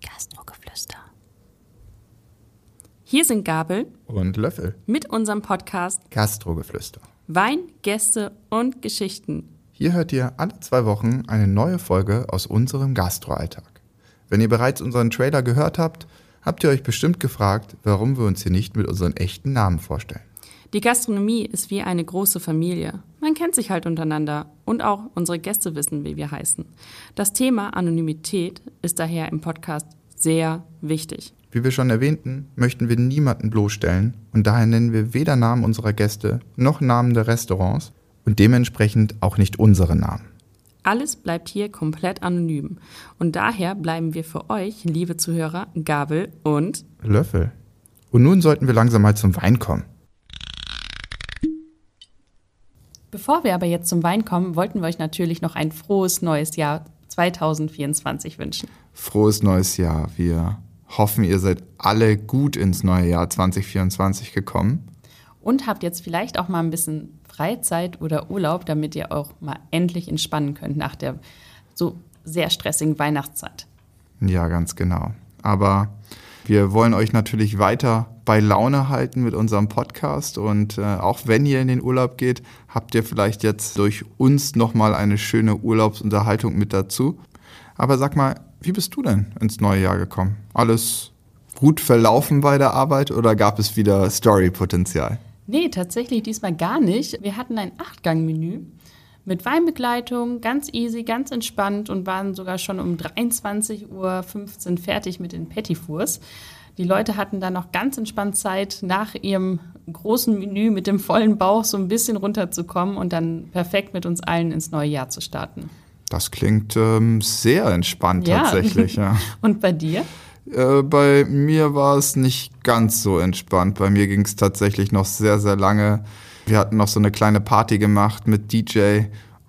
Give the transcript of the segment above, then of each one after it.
Gastrogeflüster. Hier sind Gabel Und Löffel. mit unserem Podcast Gastrogeflüster. Wein, Gäste und Geschichten. Hier hört ihr alle zwei Wochen eine neue Folge aus unserem Gastroalltag. Wenn ihr bereits unseren Trailer gehört habt, habt ihr euch bestimmt gefragt, warum wir uns hier nicht mit unseren echten Namen vorstellen. Die Gastronomie ist wie eine große Familie. Man kennt sich halt untereinander und auch unsere Gäste wissen, wie wir heißen. Das Thema Anonymität ist daher im Podcast sehr wichtig. Wie wir schon erwähnten, möchten wir niemanden bloßstellen und daher nennen wir weder Namen unserer Gäste noch Namen der Restaurants und dementsprechend auch nicht unsere Namen. Alles bleibt hier komplett anonym. Und daher bleiben wir für euch, liebe Zuhörer, Gabel und Löffel. Und nun sollten wir langsam mal zum Wein kommen. Bevor wir aber jetzt zum Wein kommen, wollten wir euch natürlich noch ein frohes neues Jahr 2024 wünschen. Frohes neues Jahr. Wir hoffen, ihr seid alle gut ins neue Jahr 2024 gekommen. Und habt jetzt vielleicht auch mal ein bisschen Freizeit oder Urlaub, damit ihr auch mal endlich entspannen könnt nach der so sehr stressigen Weihnachtszeit. Ja, ganz genau. Aber wir wollen euch natürlich weiter bei Laune halten mit unserem Podcast. Und äh, auch wenn ihr in den Urlaub geht, habt ihr vielleicht jetzt durch uns nochmal eine schöne Urlaubsunterhaltung mit dazu. Aber sag mal, wie bist du denn ins neue Jahr gekommen? Alles gut verlaufen bei der Arbeit oder gab es wieder Story-Potenzial? Nee, tatsächlich diesmal gar nicht. Wir hatten ein Achtgang-Menü mit Weinbegleitung, ganz easy, ganz entspannt und waren sogar schon um 23.15 Uhr fertig mit den Petitfours. Die Leute hatten dann noch ganz entspannt Zeit, nach ihrem großen Menü mit dem vollen Bauch so ein bisschen runterzukommen und dann perfekt mit uns allen ins neue Jahr zu starten. Das klingt ähm, sehr entspannt tatsächlich, ja. und bei dir? Äh, bei mir war es nicht ganz so entspannt. Bei mir ging es tatsächlich noch sehr, sehr lange. Wir hatten noch so eine kleine Party gemacht mit DJ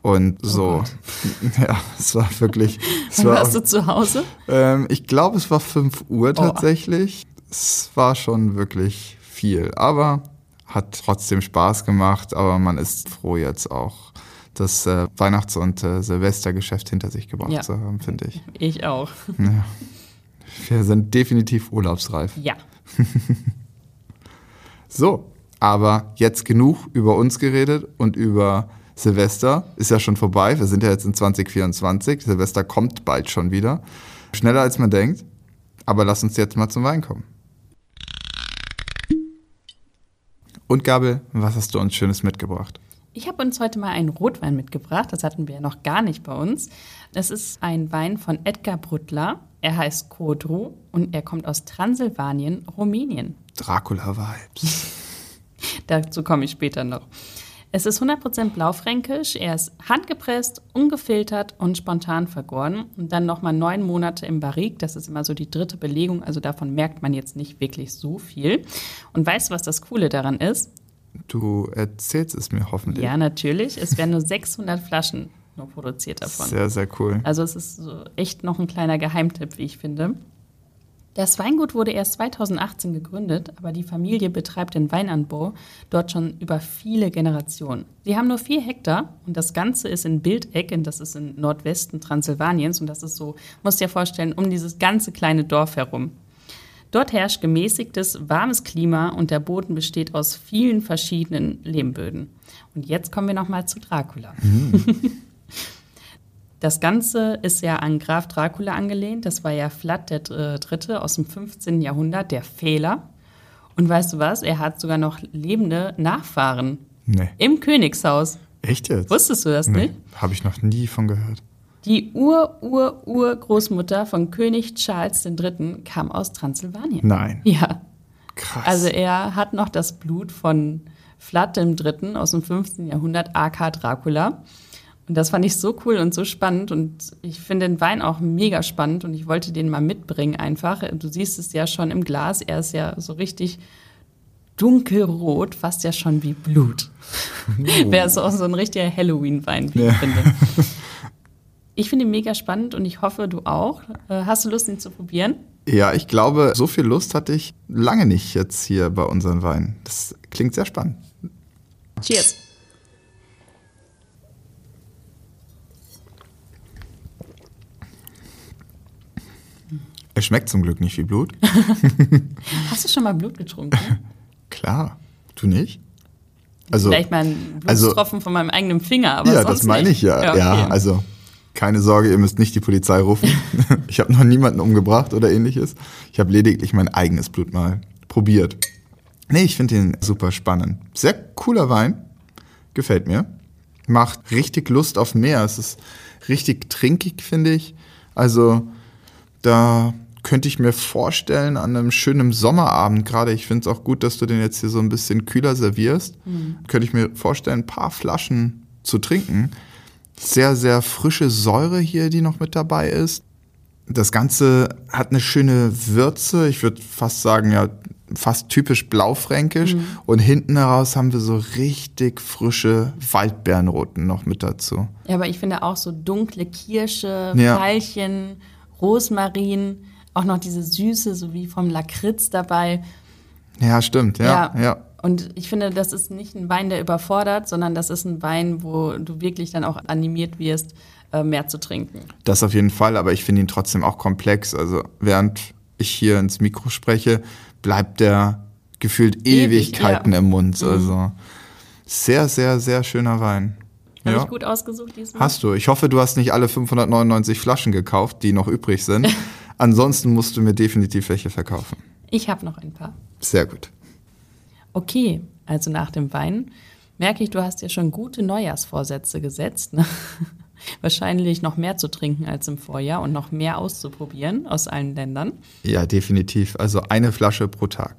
und so. ja, es war wirklich. Es Wann war, warst du zu Hause? ähm, ich glaube, es war 5 Uhr tatsächlich. Es war schon wirklich viel, aber hat trotzdem Spaß gemacht. Aber man ist froh jetzt auch, das äh, Weihnachts- und äh, Silvestergeschäft hinter sich gebracht Ja. zu haben, finde ich. Ich auch. Ja. Wir sind definitiv urlaubsreif. Ja. So, aber jetzt genug über uns geredet und über Silvester. Ist ja schon vorbei. Wir sind ja jetzt in 2024. Silvester kommt bald schon wieder. Schneller als man denkt. Aber lass uns jetzt mal zum Wein kommen. Und Gabel, was hast du uns Schönes mitgebracht? Ich habe uns heute mal einen Rotwein mitgebracht. Das hatten wir ja noch gar nicht bei uns. Das ist ein Wein von Edgar Bruttler. Er heißt Kodru und er kommt aus Transsilvanien, Rumänien. Dracula-Vibes. Dazu komme ich später noch. Es ist 100% blaufränkisch, er ist handgepresst, ungefiltert und spontan vergoren und dann nochmal neun Monate im Barrique, das ist immer so die dritte Belegung, also davon merkt man jetzt nicht wirklich so viel. Und weißt du, was das Coole daran ist? Du erzählst es mir hoffentlich. Ja, natürlich, es werden nur 600 Flaschen nur produziert davon. Sehr, sehr cool. Also es ist so echt noch ein kleiner Geheimtipp, wie ich finde. Das Weingut wurde erst 2018 gegründet, aber die Familie betreibt den Weinanbau dort schon über viele Generationen. Sie haben nur vier Hektar und das Ganze ist in Bildecken, das ist im Nordwesten Transsilvaniens und das ist so, musst dir vorstellen, um dieses ganze kleine Dorf herum. Dort herrscht gemäßigtes, warmes Klima und der Boden besteht aus vielen verschiedenen Lehmböden. Und jetzt kommen wir nochmal zu Dracula. Das Ganze ist ja an Graf Dracula angelehnt. Das war ja Vlad der Dr- Dritte aus dem 15. Jahrhundert, der Fehler. Und weißt du was? Er hat sogar noch lebende Nachfahren Nee. im Königshaus. Echt jetzt? Wusstest du das Nee, nicht? habe ich noch nie von gehört. Die Ur-Ur-Urgroßmutter von König Charles III. kam aus Transsilvanien. Nein. Ja, Krass. also er hat noch das Blut von Vlad III. aus dem 15. Jahrhundert, AK Dracula. Und das fand ich so cool und so spannend. Und ich finde den Wein auch mega spannend und ich wollte den mal mitbringen einfach. Du siehst es ja schon im Glas, er ist ja so richtig dunkelrot, fast ja schon wie Blut. Wäre so auch so ein richtiger Halloween-Wein, wie Ja. ich finde. Ich finde ihn mega spannend und ich hoffe, du auch. Äh, Hast du Lust, ihn zu probieren? Ja, ich glaube, so viel Lust hatte ich lange nicht jetzt hier bei unseren Weinen. Das klingt sehr spannend. Cheers. Er schmeckt zum Glück nicht wie Blut. Hast du schon mal Blut getrunken? Klar. Du nicht? Also, Vielleicht mal einen Blutstropfen von meinem eigenen Finger, aber ja, das meine ich ja. okay. Ja, also keine Sorge, ihr müsst nicht die Polizei rufen. ich habe noch niemanden umgebracht oder ähnliches. Ich habe lediglich mein eigenes Blut mal probiert. Nee, ich finde ihn super spannend. Sehr cooler Wein. Gefällt mir. Macht richtig Lust auf mehr. Es ist richtig trinkig, finde ich. Also da könnte ich mir vorstellen, an einem schönen Sommerabend gerade, ich finde es auch gut, dass du den jetzt hier so ein bisschen kühler servierst, könnte ich mir vorstellen, ein paar Flaschen zu trinken. Sehr, sehr frische Säure hier, die noch mit dabei ist. Das Ganze hat eine schöne Würze. Ich würde fast sagen, ja, fast typisch blaufränkisch. Und hinten heraus haben wir so richtig frische Waldbeerenroten noch mit dazu. Ja, aber ich finde auch so dunkle Kirsche, Ja. Veilchen, Rosmarin, auch noch diese Süße, so wie vom Lakritz dabei. Ja, stimmt, ja, ja. Und ich finde, das ist nicht ein Wein, der überfordert, sondern das ist ein Wein, wo du wirklich dann auch animiert wirst, äh, mehr zu trinken. Das auf jeden Fall, aber ich finde ihn trotzdem auch komplex. Also während ich hier ins Mikro spreche, bleibt der gefühlt Ewig, Ewigkeiten ja. im Mund. Also sehr, sehr, sehr schöner Wein. Habe Ja. ich gut ausgesucht diesmal? Hast du. Ich hoffe, du hast nicht alle 599 Flaschen gekauft, die noch übrig sind. Ansonsten musst du mir definitiv welche verkaufen. Ich habe noch ein paar. Sehr gut. Okay, also nach dem Wein merke ich, du hast dir schon gute Neujahrsvorsätze gesetzt. Ne? Wahrscheinlich noch mehr zu trinken als im Vorjahr und noch mehr auszuprobieren aus allen Ländern. Ja, definitiv. Also eine Flasche pro Tag.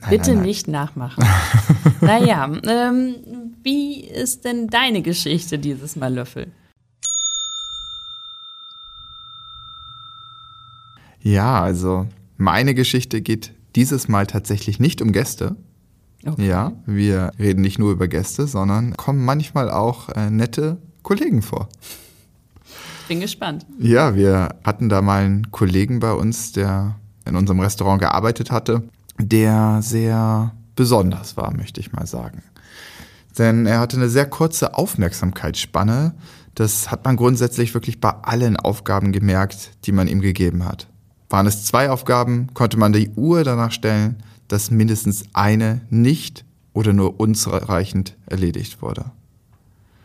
Nein, Bitte nein, nein. nicht nachmachen. naja, ähm, wie ist denn deine Geschichte dieses Mal, Löffel? Ja, also meine Geschichte geht dieses Mal tatsächlich nicht um Gäste. Okay. Ja, wir reden nicht nur über Gäste, sondern kommen manchmal auch äh, nette Kollegen vor. Bin gespannt. Ja, wir hatten da mal einen Kollegen bei uns, der in unserem Restaurant gearbeitet hatte, der sehr besonders war, möchte ich mal sagen. Denn er hatte eine sehr kurze Aufmerksamkeitsspanne. Das hat man grundsätzlich wirklich bei allen Aufgaben gemerkt, die man ihm gegeben hat. Waren es zwei Aufgaben, konnte man die Uhr danach stellen, dass mindestens eine nicht oder nur unzureichend erledigt wurde.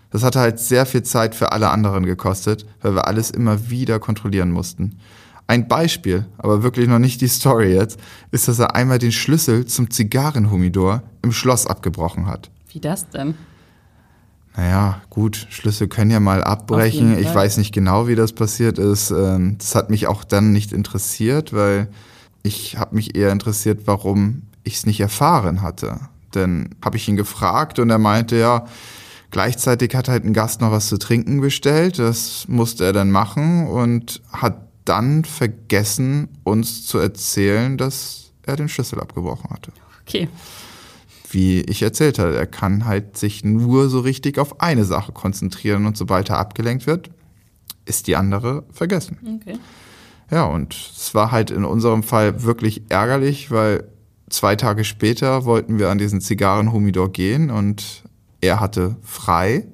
Das hatte halt sehr viel Zeit für alle anderen gekostet, weil wir alles immer wieder kontrollieren mussten. Ein Beispiel, aber wirklich noch nicht die Story jetzt, ist, dass er einmal den Schlüssel zum Zigarrenhumidor im Schloss abgebrochen hat. Wie das denn? Naja, gut, Schlüssel können ja mal abbrechen. Ich weiß nicht genau, wie das passiert ist. Ähm, Das hat mich auch dann nicht interessiert, weil ich habe mich eher interessiert, warum ich es nicht erfahren hatte. Denn habe ich ihn gefragt und er meinte, ja, gleichzeitig hat halt ein Gast noch was zu trinken bestellt. Das musste er dann machen und hat dann vergessen, uns zu erzählen, dass er den Schlüssel abgebrochen hatte Okay. Wie ich erzählt habe, er kann halt sich nur so richtig auf eine Sache konzentrieren und sobald er abgelenkt wird, ist die andere vergessen. Okay. Ja, und es war halt in unserem Fall wirklich ärgerlich, weil zwei Tage später wollten wir an diesen Zigarrenhumidor gehen und er hatte frei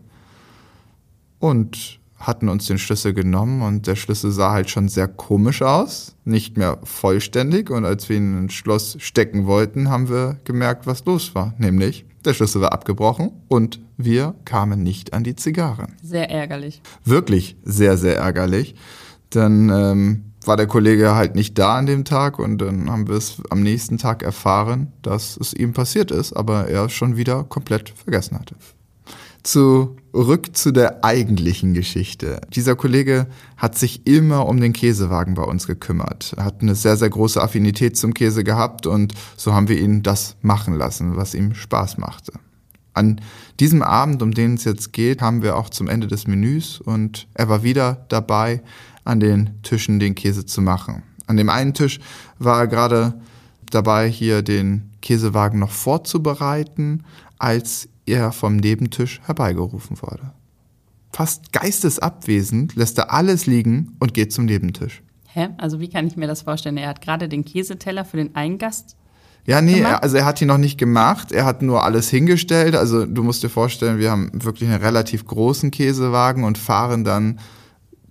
und hatten uns den Schlüssel genommen und der Schlüssel sah halt schon sehr komisch aus, nicht mehr vollständig und als wir ihn ins Schloss stecken wollten, haben wir gemerkt, was los war, nämlich der Schlüssel war abgebrochen und wir kamen nicht an die Zigarren Sehr ärgerlich. wirklich sehr, sehr ärgerlich. Dann ähm, war der Kollege halt nicht da an dem Tag und dann haben wir es am nächsten Tag erfahren, dass es ihm passiert ist, aber er es schon wieder komplett vergessen hatte. Zurück zu der eigentlichen Geschichte. Dieser Kollege hat sich immer um den Käsewagen bei uns gekümmert. Er hat eine sehr, sehr große Affinität zum Käse gehabt und so haben wir ihn das machen lassen, was ihm Spaß machte. An diesem Abend, um den es jetzt geht, haben wir auch zum Ende des Menüs und er war wieder dabei, an den Tischen den Käse zu machen. An dem einen Tisch war er gerade dabei, hier den Käsewagen noch vorzubereiten, als er vom Nebentisch herbeigerufen wurde. Fast geistesabwesend lässt er alles liegen und geht zum Nebentisch. Hä? Also wie kann ich mir das vorstellen? Er hat gerade den Käseteller für den einen Gast. Ja, nee, er, also er hat die noch nicht gemacht. Er hat nur alles hingestellt. Also du musst dir vorstellen, wir haben wirklich einen relativ großen Käsewagen und fahren dann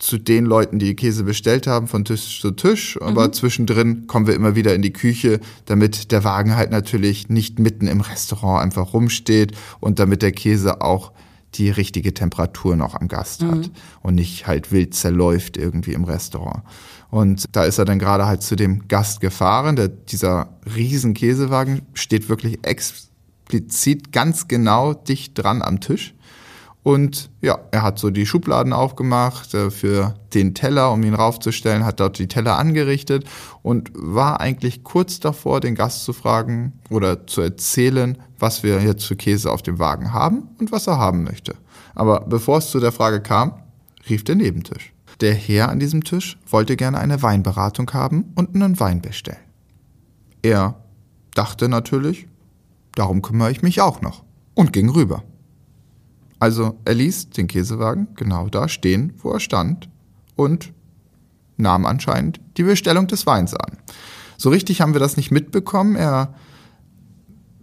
zu den Leuten, die Käse bestellt haben, von Tisch zu Tisch. Aber mhm. zwischendrin kommen wir immer wieder in die Küche, damit der Wagen halt natürlich nicht mitten im Restaurant einfach rumsteht und damit der Käse auch die richtige Temperatur noch am Gast hat mhm. und nicht halt wild zerläuft irgendwie im Restaurant. Und da ist er dann gerade halt zu dem Gast gefahren. Der, dieser riesen Käsewagen steht wirklich explizit ganz genau dicht dran am Tisch. Und ja, er hat so die Schubladen aufgemacht äh, für den Teller, um ihn raufzustellen, hat dort die Teller angerichtet und war eigentlich kurz davor, den Gast zu fragen oder zu erzählen, was wir jetzt für Käse auf dem Wagen haben und was er haben möchte. Aber bevor es zu der Frage kam, rief der Nebentisch. Der Herr an diesem Tisch wollte gerne eine Weinberatung haben und einen Wein bestellen. Er dachte natürlich, darum kümmere ich mich auch noch und ging rüber. Also er ließ den Käsewagen genau da stehen, wo er stand und nahm anscheinend die Bestellung des Weins an. So richtig haben wir das nicht mitbekommen. Er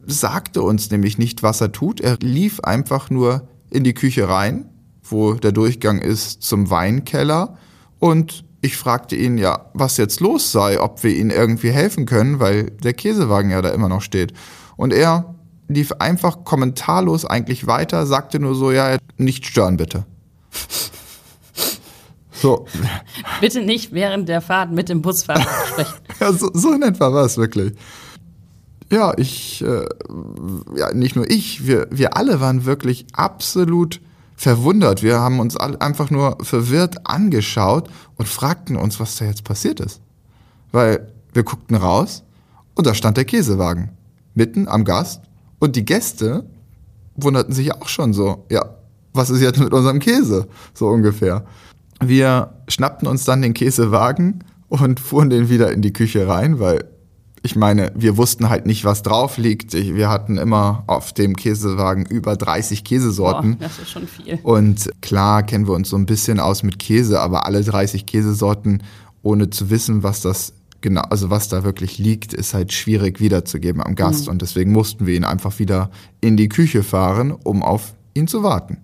sagte uns nämlich nicht, was er tut. Er lief einfach nur in die Küche rein, wo der Durchgang ist zum Weinkeller und ich fragte ihn ja, was jetzt los sei, ob wir ihm irgendwie helfen können, weil der Käsewagen ja da immer noch steht. Und er lief einfach kommentarlos eigentlich weiter, sagte nur so, ja, nicht stören bitte. So. Bitte nicht während der Fahrt mit dem Busfahrer sprechen. ja, so, so in etwa war es wirklich. Ja, ich, äh, ja, nicht nur ich, wir, wir alle waren wirklich absolut verwundert. Wir haben uns einfach nur verwirrt angeschaut und fragten uns, was da jetzt passiert ist. Weil wir guckten raus und da stand der Käsewagen. Mitten am Gast und die Gäste wunderten sich auch schon so, ja, was ist jetzt mit unserem Käse? So ungefähr. Wir schnappten uns dann den Käsewagen und fuhren den wieder in die Küche rein, weil ich meine, wir wussten halt nicht, was drauf liegt. Wir hatten immer auf dem Käsewagen über 30 Käsesorten. Boah, das ist schon viel. Und klar kennen wir uns so ein bisschen aus mit Käse, aber alle 30 Käsesorten, ohne zu wissen, was das genau, also was da wirklich liegt, ist halt schwierig wiederzugeben am Gast. Mhm. Und deswegen mussten wir ihn einfach wieder in die Küche fahren, um auf ihn zu warten.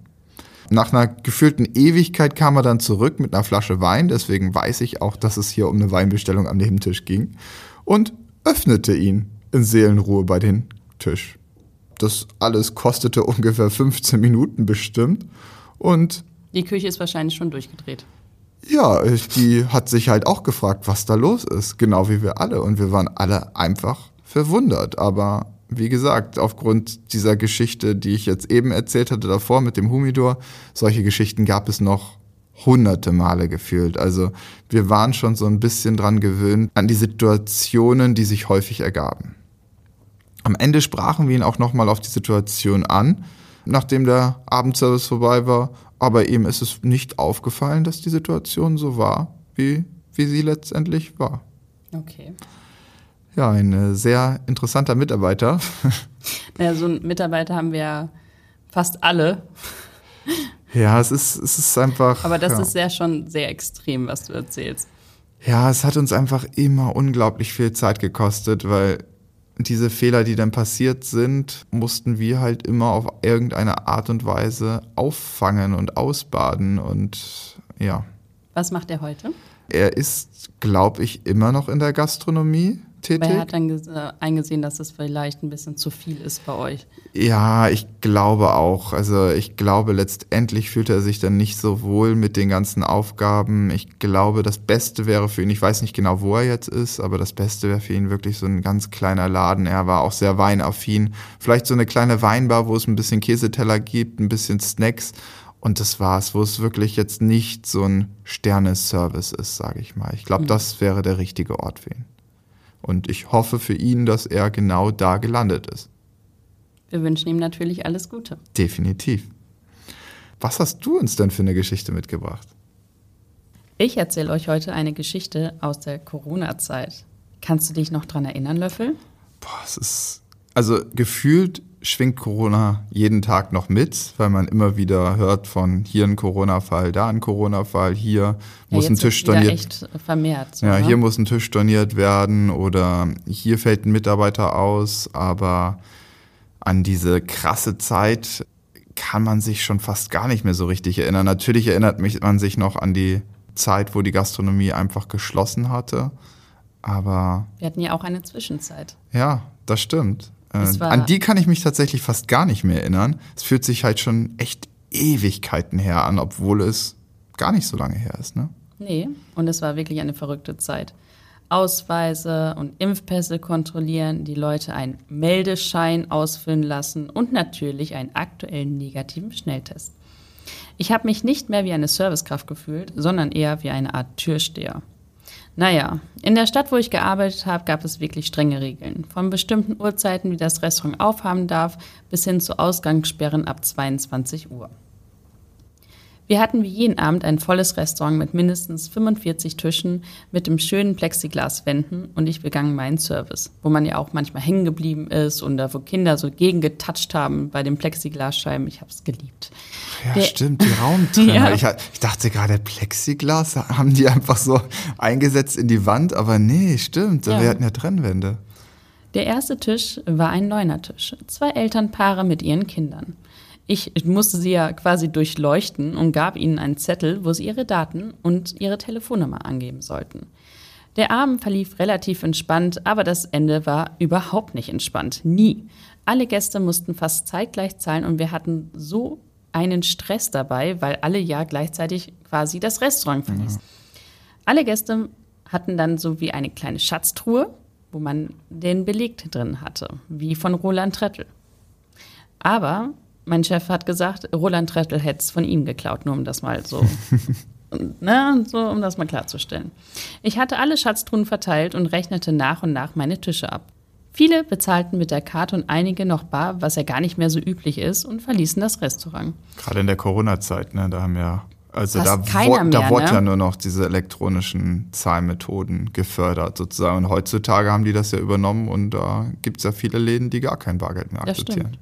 Nach einer gefühlten Ewigkeit kam er dann zurück mit einer Flasche Wein, deswegen weiß ich auch, dass es hier um eine Weinbestellung am Nebentisch ging, und öffnete ihn in Seelenruhe bei den Tisch. Das alles kostete ungefähr 15 Minuten bestimmt und die Küche ist wahrscheinlich schon durchgedreht. Ja, die hat sich halt auch gefragt, was da los ist, genau wie wir alle. Und wir waren alle einfach verwundert. Aber wie gesagt, aufgrund dieser Geschichte, die ich jetzt eben erzählt hatte davor mit dem Humidor, solche Geschichten gab es noch hunderte Male gefühlt. Also wir waren schon so ein bisschen dran gewöhnt an die Situationen, die sich häufig ergaben. Am Ende sprachen wir ihn auch nochmal auf die Situation an, nachdem der Abendservice vorbei war aber ihm ist es nicht aufgefallen, dass die Situation so war, wie, wie sie letztendlich war. Okay. Ja, ein äh, sehr interessanter Mitarbeiter. Naja, so einen Mitarbeiter haben wir ja fast alle. Ja, es ist, es ist einfach. Aber das ja. ist ja schon sehr extrem, was du erzählst. Ja, es hat uns einfach immer unglaublich viel Zeit gekostet, weil diese Fehler, die dann passiert sind, mussten wir halt immer auf irgendeine Art und Weise auffangen und ausbaden und ja. Was macht er heute? Er ist, glaube ich, immer noch in der Gastronomie tätig. Aber er hat dann eingesehen, dass es vielleicht ein bisschen zu viel ist bei euch. Ja, ich glaube auch. Also ich glaube, letztendlich fühlt er sich dann nicht so wohl mit den ganzen Aufgaben. Ich glaube, das Beste wäre für ihn, ich weiß nicht genau, wo er jetzt ist, aber das Beste wäre für ihn wirklich so ein ganz kleiner Laden. Er war auch sehr weinaffin. Vielleicht so eine kleine Weinbar, wo es ein bisschen Käseteller gibt, ein bisschen Snacks. Und das war's, wo es wirklich jetzt nicht so ein Sterneservice ist, sage ich mal. Ich glaube, mhm. das wäre der richtige Ort für ihn. Und ich hoffe für ihn, dass er genau da gelandet ist. Wir wünschen ihm natürlich alles Gute. Definitiv. Was hast du uns denn für eine Geschichte mitgebracht? Ich erzähle euch heute eine Geschichte aus der Corona-Zeit. Kannst du dich noch dran erinnern, Löffel? Boah, es ist. Also gefühlt schwingt Corona jeden Tag noch mit, weil man immer wieder hört von hier ein Corona-Fall, da ein Corona-Fall, hier ja, muss ein Tisch storniert echt vermehrt. So, ja, ne? hier muss ein Tisch storniert werden oder hier fällt ein Mitarbeiter aus, aber an diese krasse Zeit kann man sich schon fast gar nicht mehr so richtig erinnern. Natürlich erinnert mich man sich noch an die Zeit, wo die Gastronomie einfach geschlossen hatte. Aber. Wir hatten ja auch eine Zwischenzeit. Ja, das stimmt. Äh, an die kann ich mich tatsächlich fast gar nicht mehr erinnern. Es fühlt sich halt schon echt Ewigkeiten her an, obwohl es gar nicht so lange her ist, ne? Nee, und es war wirklich eine verrückte Zeit. Ausweise und Impfpässe kontrollieren, die Leute einen Meldeschein ausfüllen lassen und natürlich einen aktuellen negativen Schnelltest. Ich habe mich nicht mehr wie eine Servicekraft gefühlt, sondern eher wie eine Art Türsteher. Naja, in der Stadt, wo ich gearbeitet habe, gab es wirklich strenge Regeln. Von bestimmten Uhrzeiten, wie das Restaurant aufhaben darf, bis hin zu Ausgangssperren ab 22 Uhr. Wir hatten wie jeden Abend ein volles Restaurant mit mindestens 45 Tischen mit dem schönen Plexiglaswänden und ich begann meinen Service, wo man ja auch manchmal hängen geblieben ist und da wo Kinder so gegengetatscht haben bei den Plexiglasscheiben. Ich habe es geliebt. Ja, Der, stimmt, die Raumtrenner. ja. ich, ich, dachte gerade, Plexiglas haben die einfach so eingesetzt in die Wand, aber nee, stimmt, ja. wir hatten ja Trennwände. Der erste Tisch war ein Neunertisch. Zwei Elternpaare mit ihren Kindern. Ich musste sie ja quasi durchleuchten und gab ihnen einen Zettel, wo sie ihre Daten und ihre Telefonnummer angeben sollten. Der Abend verlief relativ entspannt, aber das Ende war überhaupt nicht entspannt. Nie. Alle Gäste mussten fast zeitgleich zahlen und wir hatten so einen Stress dabei, weil alle ja gleichzeitig quasi das Restaurant verließen. Ja. Alle Gäste hatten dann so wie eine kleine Schatztruhe, wo man den Beleg drin hatte, wie von Roland Trettel. Aber mein Chef hat gesagt, Roland Trettel hätte es von ihm geklaut, nur um das mal so, ne, so, um das mal klarzustellen. Ich hatte alle Schatztruhen verteilt und rechnete nach und nach meine Tische ab. Viele bezahlten mit der Karte und einige noch bar, was ja gar nicht mehr so üblich ist, und verließen das Restaurant. Gerade in der Corona-Zeit, ne, da haben ja also Fast da, wo, mehr, da wurde ne? ja nur noch diese elektronischen Zahlmethoden gefördert sozusagen. Und heutzutage haben die das ja übernommen und da gibt es ja viele Läden, die gar kein Bargeld mehr akzeptieren.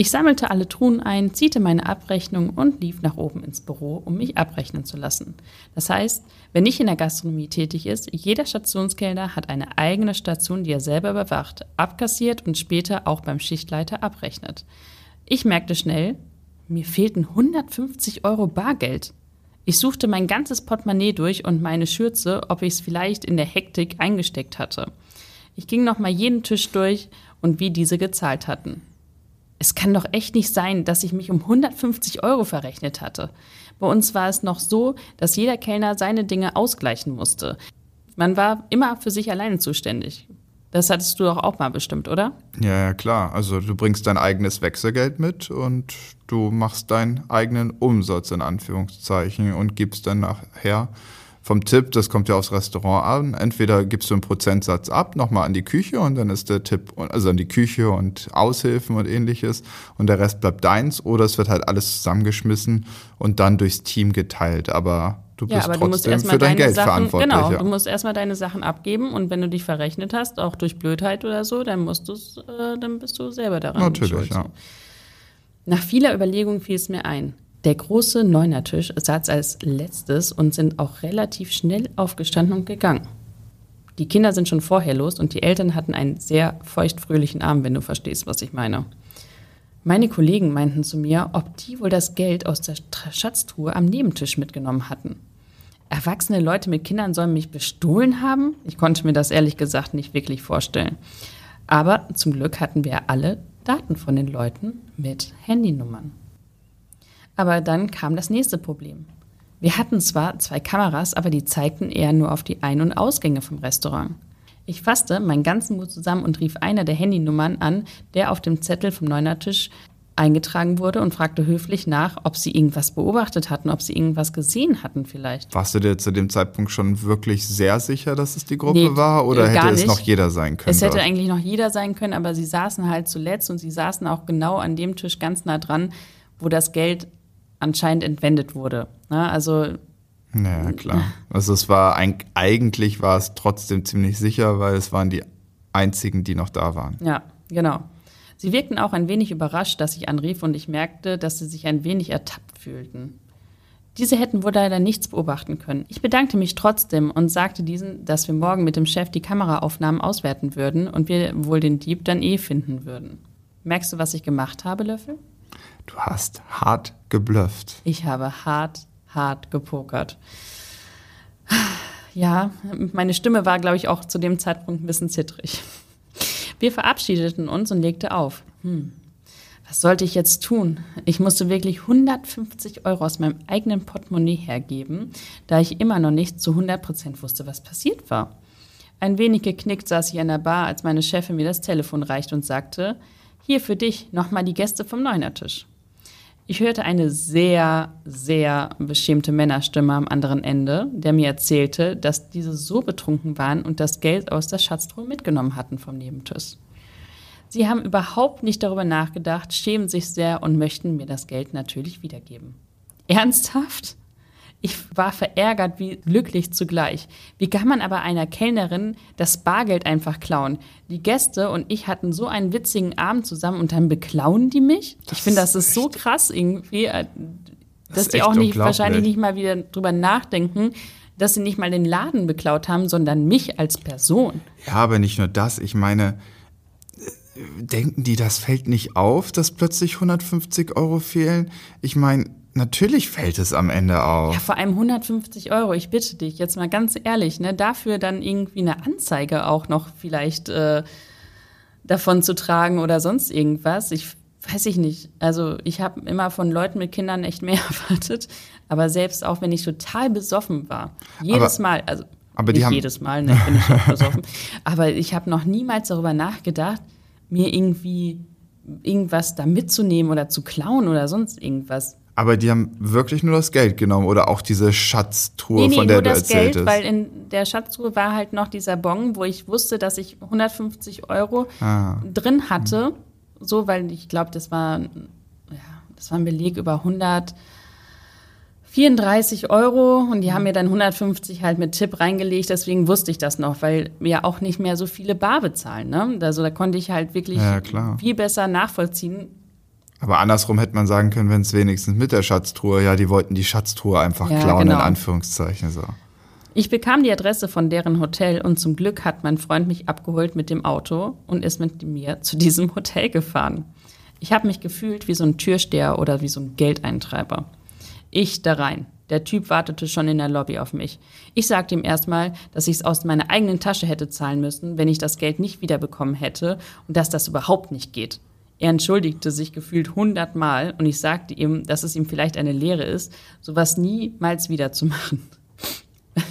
Ich sammelte alle Truhen ein, ziehte meine Abrechnung und lief nach oben ins Büro, um mich abrechnen zu lassen. Das heißt, wer nicht in der Gastronomie tätig ist, jeder Stationskellner hat eine eigene Station, die er selber überwacht, abkassiert und später auch beim Schichtleiter abrechnet. Ich merkte schnell, mir fehlten 150 Euro Bargeld. Ich suchte mein ganzes Portemonnaie durch und meine Schürze, ob ich es vielleicht in der Hektik eingesteckt hatte. Ich ging nochmal jeden Tisch durch und wie diese gezahlt hatten es kann doch echt nicht sein, dass ich mich um 150 Euro verrechnet hatte. Bei uns war es noch so, dass jeder Kellner seine Dinge ausgleichen musste. Man war immer für sich alleine zuständig. Das hattest du doch auch mal bestimmt, oder? Ja, ja, klar. Also du bringst dein eigenes Wechselgeld mit und du machst deinen eigenen Umsatz in Anführungszeichen und gibst dann nachher vom Tipp, das kommt ja aufs Restaurant an, entweder gibst du einen Prozentsatz ab, nochmal an die Küche und dann ist der Tipp, also an die Küche und Aushilfen und ähnliches und der Rest bleibt deins oder es wird halt alles zusammengeschmissen und dann durchs Team geteilt, aber du bist ja, trotzdem für dein Geld Sachen, verantwortlich. Genau, ja. du musst erstmal deine Sachen abgeben und wenn du dich verrechnet hast, auch durch Blödheit oder so, dann musst du's, äh, dann bist du selber daran Natürlich, ja. Nach vieler Überlegung fiel es mir ein. Der große Neunertisch saß als letztes und sind auch relativ schnell aufgestanden und gegangen. Die Kinder sind schon vorher los und die Eltern hatten einen sehr feuchtfröhlichen Abend, wenn du verstehst, was ich meine. Meine Kollegen meinten zu mir, ob die wohl das Geld aus der Schatztruhe am Nebentisch mitgenommen hatten. Erwachsene Leute mit Kindern sollen mich bestohlen haben? Ich konnte mir das ehrlich gesagt nicht wirklich vorstellen. Aber zum Glück hatten wir alle Daten von den Leuten mit Handynummern. Aber dann kam das nächste Problem. Wir hatten zwar zwei Kameras, aber die zeigten eher nur auf die Ein- und Ausgänge vom Restaurant. Ich fasste meinen ganzen Mut zusammen und rief einer der Handynummern an, der auf dem Zettel vom Neunertisch eingetragen wurde und fragte höflich nach, ob sie irgendwas beobachtet hatten, ob sie irgendwas gesehen hatten vielleicht. Warst du dir zu dem Zeitpunkt schon wirklich sehr sicher, dass es die Gruppe nee, war oder äh, hätte es noch jeder sein können? Es hätte dort? eigentlich noch jeder sein können, aber sie saßen halt zuletzt und sie saßen auch genau an dem Tisch ganz nah dran, wo das Geld anscheinend entwendet wurde. Ne? Also ja, klar. Also es war eigentlich war es trotzdem ziemlich sicher, weil es waren die einzigen, die noch da waren. Ja, genau. Sie wirkten auch ein wenig überrascht, dass ich anrief und ich merkte, dass sie sich ein wenig ertappt fühlten. Diese hätten wohl leider nichts beobachten können. Ich bedankte mich trotzdem und sagte diesen, dass wir morgen mit dem Chef die Kameraaufnahmen auswerten würden und wir wohl den Dieb dann eh finden würden. Merkst du, was ich gemacht habe, Löffel? Du hast hart geblufft. Ich habe hart, hart gepokert. Ja, meine Stimme war, glaube ich, auch zu dem Zeitpunkt ein bisschen zittrig. Wir verabschiedeten uns und legte auf. Hm, was sollte ich jetzt tun? Ich musste wirklich 150 Euro aus meinem eigenen Portemonnaie hergeben, da ich immer noch nicht zu 100 Prozent wusste, was passiert war. Ein wenig geknickt saß ich an der Bar, als meine Chefin mir das Telefon reichte und sagte, hier für dich nochmal die Gäste vom Neunertisch. Ich hörte eine sehr, sehr beschämte Männerstimme am anderen Ende, der mir erzählte, dass diese so betrunken waren und das Geld aus der Schatztruhe mitgenommen hatten vom Nebentisch. Sie haben überhaupt nicht darüber nachgedacht, schämen sich sehr und möchten mir das Geld natürlich wiedergeben. Ernsthaft? Ich war verärgert wie glücklich zugleich. Wie kann man aber einer Kellnerin das Bargeld einfach klauen? Die Gäste und ich hatten so einen witzigen Abend zusammen und dann beklauen die mich? Das ich finde, das ist so krass irgendwie, äh, dass das die auch nicht wahrscheinlich nicht mal wieder drüber nachdenken, dass sie nicht mal den Laden beklaut haben, sondern mich als Person. Ja, aber nicht nur das. Ich meine, denken die, das fällt nicht auf, dass plötzlich 150 Euro fehlen? Ich meine, natürlich fällt es am Ende auf. Ja, vor allem 150 Euro, ich bitte dich, jetzt mal ganz ehrlich, ne, dafür dann irgendwie eine Anzeige auch noch vielleicht äh, davon zu tragen oder sonst irgendwas. Ich weiß ich nicht. Also ich habe immer von Leuten mit Kindern echt mehr erwartet, aber selbst auch wenn ich total besoffen war, jedes aber, Mal, also aber nicht jedes Mal, ne, bin ich besoffen, aber ich habe noch niemals darüber nachgedacht, mir irgendwie irgendwas da mitzunehmen oder zu klauen oder sonst irgendwas. Aber die haben wirklich nur das Geld genommen oder auch diese Schatztruhe, nee, nee, von der nur du das erzähltest? Geld, weil in der Schatztruhe war halt noch dieser Bon, wo ich wusste, dass ich 150 Euro ah. drin hatte. So, weil ich glaube, das war, ja, das war ein Beleg über 100 34 Euro und die haben mir dann 150 halt mit Tipp reingelegt, deswegen wusste ich das noch, weil wir ja auch nicht mehr so viele Bar bezahlen. Ne? Also da konnte ich halt wirklich ja, viel besser nachvollziehen. Aber andersrum hätte man sagen können, wenn es wenigstens mit der Schatztruhe, ja, die wollten die Schatztruhe einfach ja, klauen, genau. in Anführungszeichen so. Ich bekam die Adresse von deren Hotel und zum Glück hat mein Freund mich abgeholt mit dem Auto und ist mit mir zu diesem Hotel gefahren. Ich habe mich gefühlt wie so ein Türsteher oder wie so ein Geldeintreiber. Ich da rein. Der Typ wartete schon in der Lobby auf mich. Ich sagte ihm erstmal, dass ich es aus meiner eigenen Tasche hätte zahlen müssen, wenn ich das Geld nicht wiederbekommen hätte und dass das überhaupt nicht geht. Er entschuldigte sich gefühlt hundertmal und ich sagte ihm, dass es ihm vielleicht eine Lehre ist, sowas niemals wieder zu machen.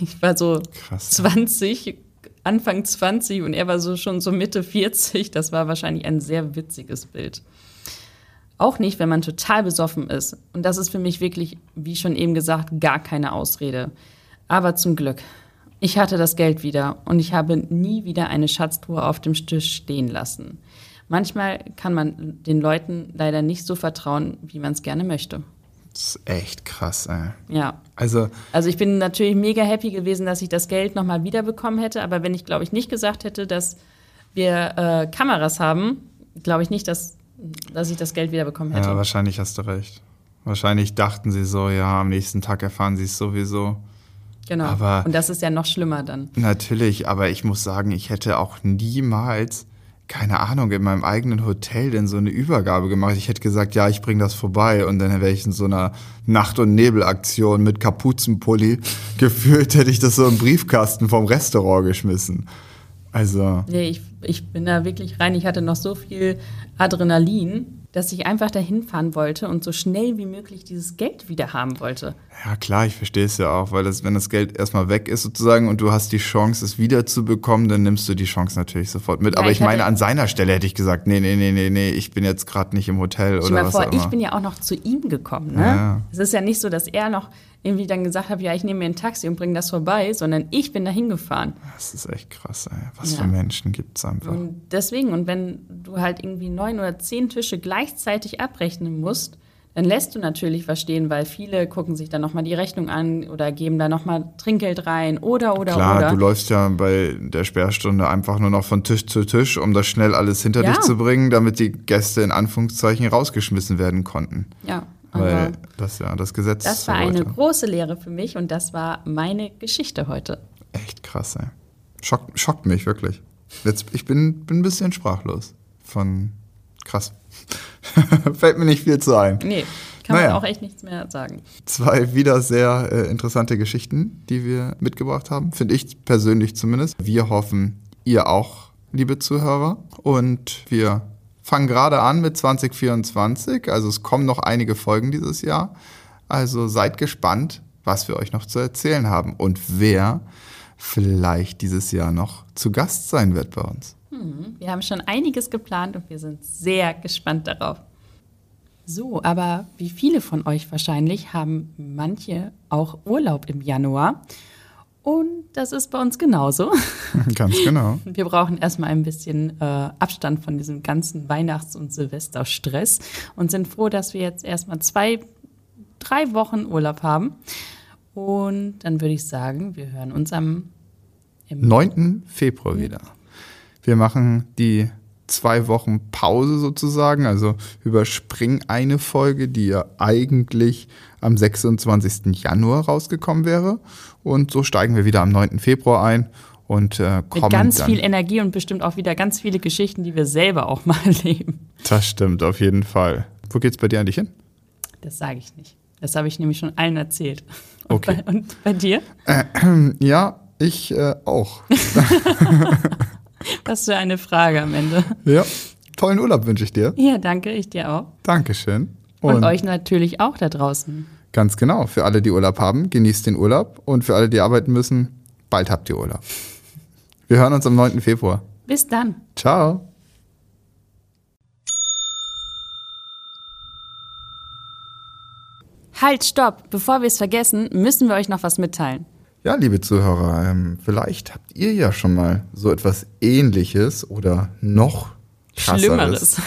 Ich war so Krass. 20, Anfang 20 und er war so schon so Mitte 40. Das war wahrscheinlich ein sehr witziges Bild. Auch nicht, wenn man total besoffen ist. Und das ist für mich wirklich, wie schon eben gesagt, gar keine Ausrede. Aber zum Glück. Ich hatte das Geld wieder und ich habe nie wieder eine Schatztruhe auf dem Tisch stehen lassen. Manchmal kann man den Leuten leider nicht so vertrauen, wie man es gerne möchte. Das ist echt krass, ey. Ja. Also, also ich bin natürlich mega happy gewesen, dass ich das Geld nochmal wiederbekommen hätte. Aber wenn ich, glaube ich, nicht gesagt hätte, dass wir äh, Kameras haben, glaube ich nicht, dass dass ich das Geld wieder bekommen hätte. Ja, wahrscheinlich hast du recht. Wahrscheinlich dachten sie so, ja, am nächsten Tag erfahren sie es sowieso. Genau. Aber und das ist ja noch schlimmer dann. Natürlich, aber ich muss sagen, ich hätte auch niemals, keine Ahnung, in meinem eigenen Hotel denn so eine Übergabe gemacht. Ich hätte gesagt, ja, ich bringe das vorbei und dann wäre ich in so einer Nacht- und Nebelaktion mit Kapuzenpulli gefühlt, hätte ich das so im Briefkasten vom Restaurant geschmissen. Also. Nee, ich, ich bin da wirklich rein. Ich hatte noch so viel Adrenalin, dass ich einfach dahin fahren wollte und so schnell wie möglich dieses Geld wieder haben wollte. Ja, klar, ich verstehe es ja auch, weil das, wenn das Geld erstmal weg ist sozusagen und du hast die Chance, es wiederzubekommen, dann nimmst du die Chance natürlich sofort mit. Ja, Aber ich, ich meine, an seiner Stelle hätte ich gesagt, nee, nee, nee, nee, nee, ich bin jetzt gerade nicht im Hotel oder was vor, auch immer. Ich bin ja auch noch zu ihm gekommen, ne? Ja. Es ist ja nicht so, dass er noch irgendwie dann gesagt hat, ja, ich nehme mir ein Taxi und bringe das vorbei, sondern ich bin da hingefahren. Das ist echt krass, ey. Was ja. für Menschen gibt es einfach. Und deswegen, und wenn du halt irgendwie neun oder zehn Tische gleichzeitig abrechnen musst, dann lässt du natürlich was stehen, weil viele gucken sich dann nochmal die Rechnung an oder geben da nochmal Trinkgeld rein oder, oder, Klar, oder. du läufst ja bei der Sperrstunde einfach nur noch von Tisch zu Tisch, um das schnell alles hinter ja. dich zu bringen, damit die Gäste in Anführungszeichen rausgeschmissen werden konnten. Ja. Weil das ja das Gesetz. Das war eine große Lehre für mich und das war meine Geschichte heute. Echt krass, ey. Schock, schockt mich wirklich. Jetzt, ich bin, bin ein bisschen sprachlos von krass. Fällt mir nicht viel zu ein. Nee, kann Naja. man auch echt nichts mehr sagen. Zwei wieder sehr äh, interessante Geschichten, die wir mitgebracht haben, finde ich persönlich zumindest. Wir hoffen, ihr auch, liebe Zuhörer. Und wir fangen gerade an mit 2024, also es kommen noch einige Folgen dieses Jahr. Also seid gespannt, was wir euch noch zu erzählen haben und wer vielleicht dieses Jahr noch zu Gast sein wird bei uns. Wir haben schon einiges geplant und wir sind sehr gespannt darauf. So, aber wie viele von euch wahrscheinlich haben manche auch Urlaub im Januar. Und das ist bei uns genauso. Ganz genau. Wir brauchen erstmal ein bisschen äh, Abstand von diesem ganzen Weihnachts- und Silvesterstress und sind froh, dass wir jetzt erstmal zwei, drei Wochen Urlaub haben. Und dann würde ich sagen, wir hören uns am im 9. Februar wieder. Wir machen die zwei Wochen Pause sozusagen, also überspringen eine Folge, die ja eigentlich am 26. Januar rausgekommen wäre. Und so steigen wir wieder am 9. Februar ein und äh, kommen mit ganz dann. viel Energie und bestimmt auch wieder ganz viele Geschichten, die wir selber auch mal erleben. Das stimmt, auf jeden Fall. Wo geht's bei dir eigentlich hin? Das sage ich nicht. Das habe ich nämlich schon allen erzählt. Und, Okay. bei, und bei dir? Ja, ich äh, auch. Was für eine Frage am Ende. Ja, tollen Urlaub wünsche ich dir. Ja, danke, ich dir auch. Dankeschön. Und, euch natürlich auch da draußen. Ganz genau. Für alle, die Urlaub haben, genießt den Urlaub. Und für alle, die arbeiten müssen, bald habt ihr Urlaub. Wir hören uns am 9. Februar. Bis dann. Ciao. Halt, stopp! Bevor wir es vergessen, müssen wir euch noch was mitteilen. Ja, liebe Zuhörer, ähm, vielleicht habt ihr ja schon mal so etwas Ähnliches oder noch Schlimmeres.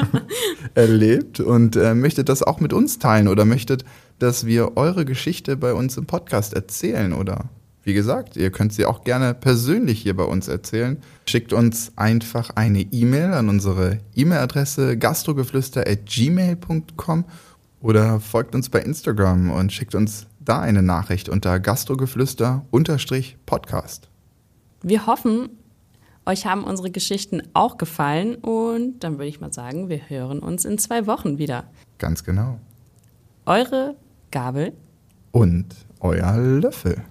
erlebt und äh, möchtet das auch mit uns teilen oder möchtet, dass wir eure Geschichte bei uns im Podcast erzählen oder wie gesagt, ihr könnt sie auch gerne persönlich hier bei uns erzählen. Schickt uns einfach eine E-Mail an unsere E-Mail-Adresse gastrogeflüster@gmail.com oder folgt uns bei Instagram und schickt uns da eine Nachricht unter gastrogeflüster-podcast. Wir hoffen, euch haben unsere Geschichten auch gefallen und dann würde ich mal sagen, wir hören uns in zwei Wochen wieder. Ganz genau. Eure Gabel Und euer Löffel.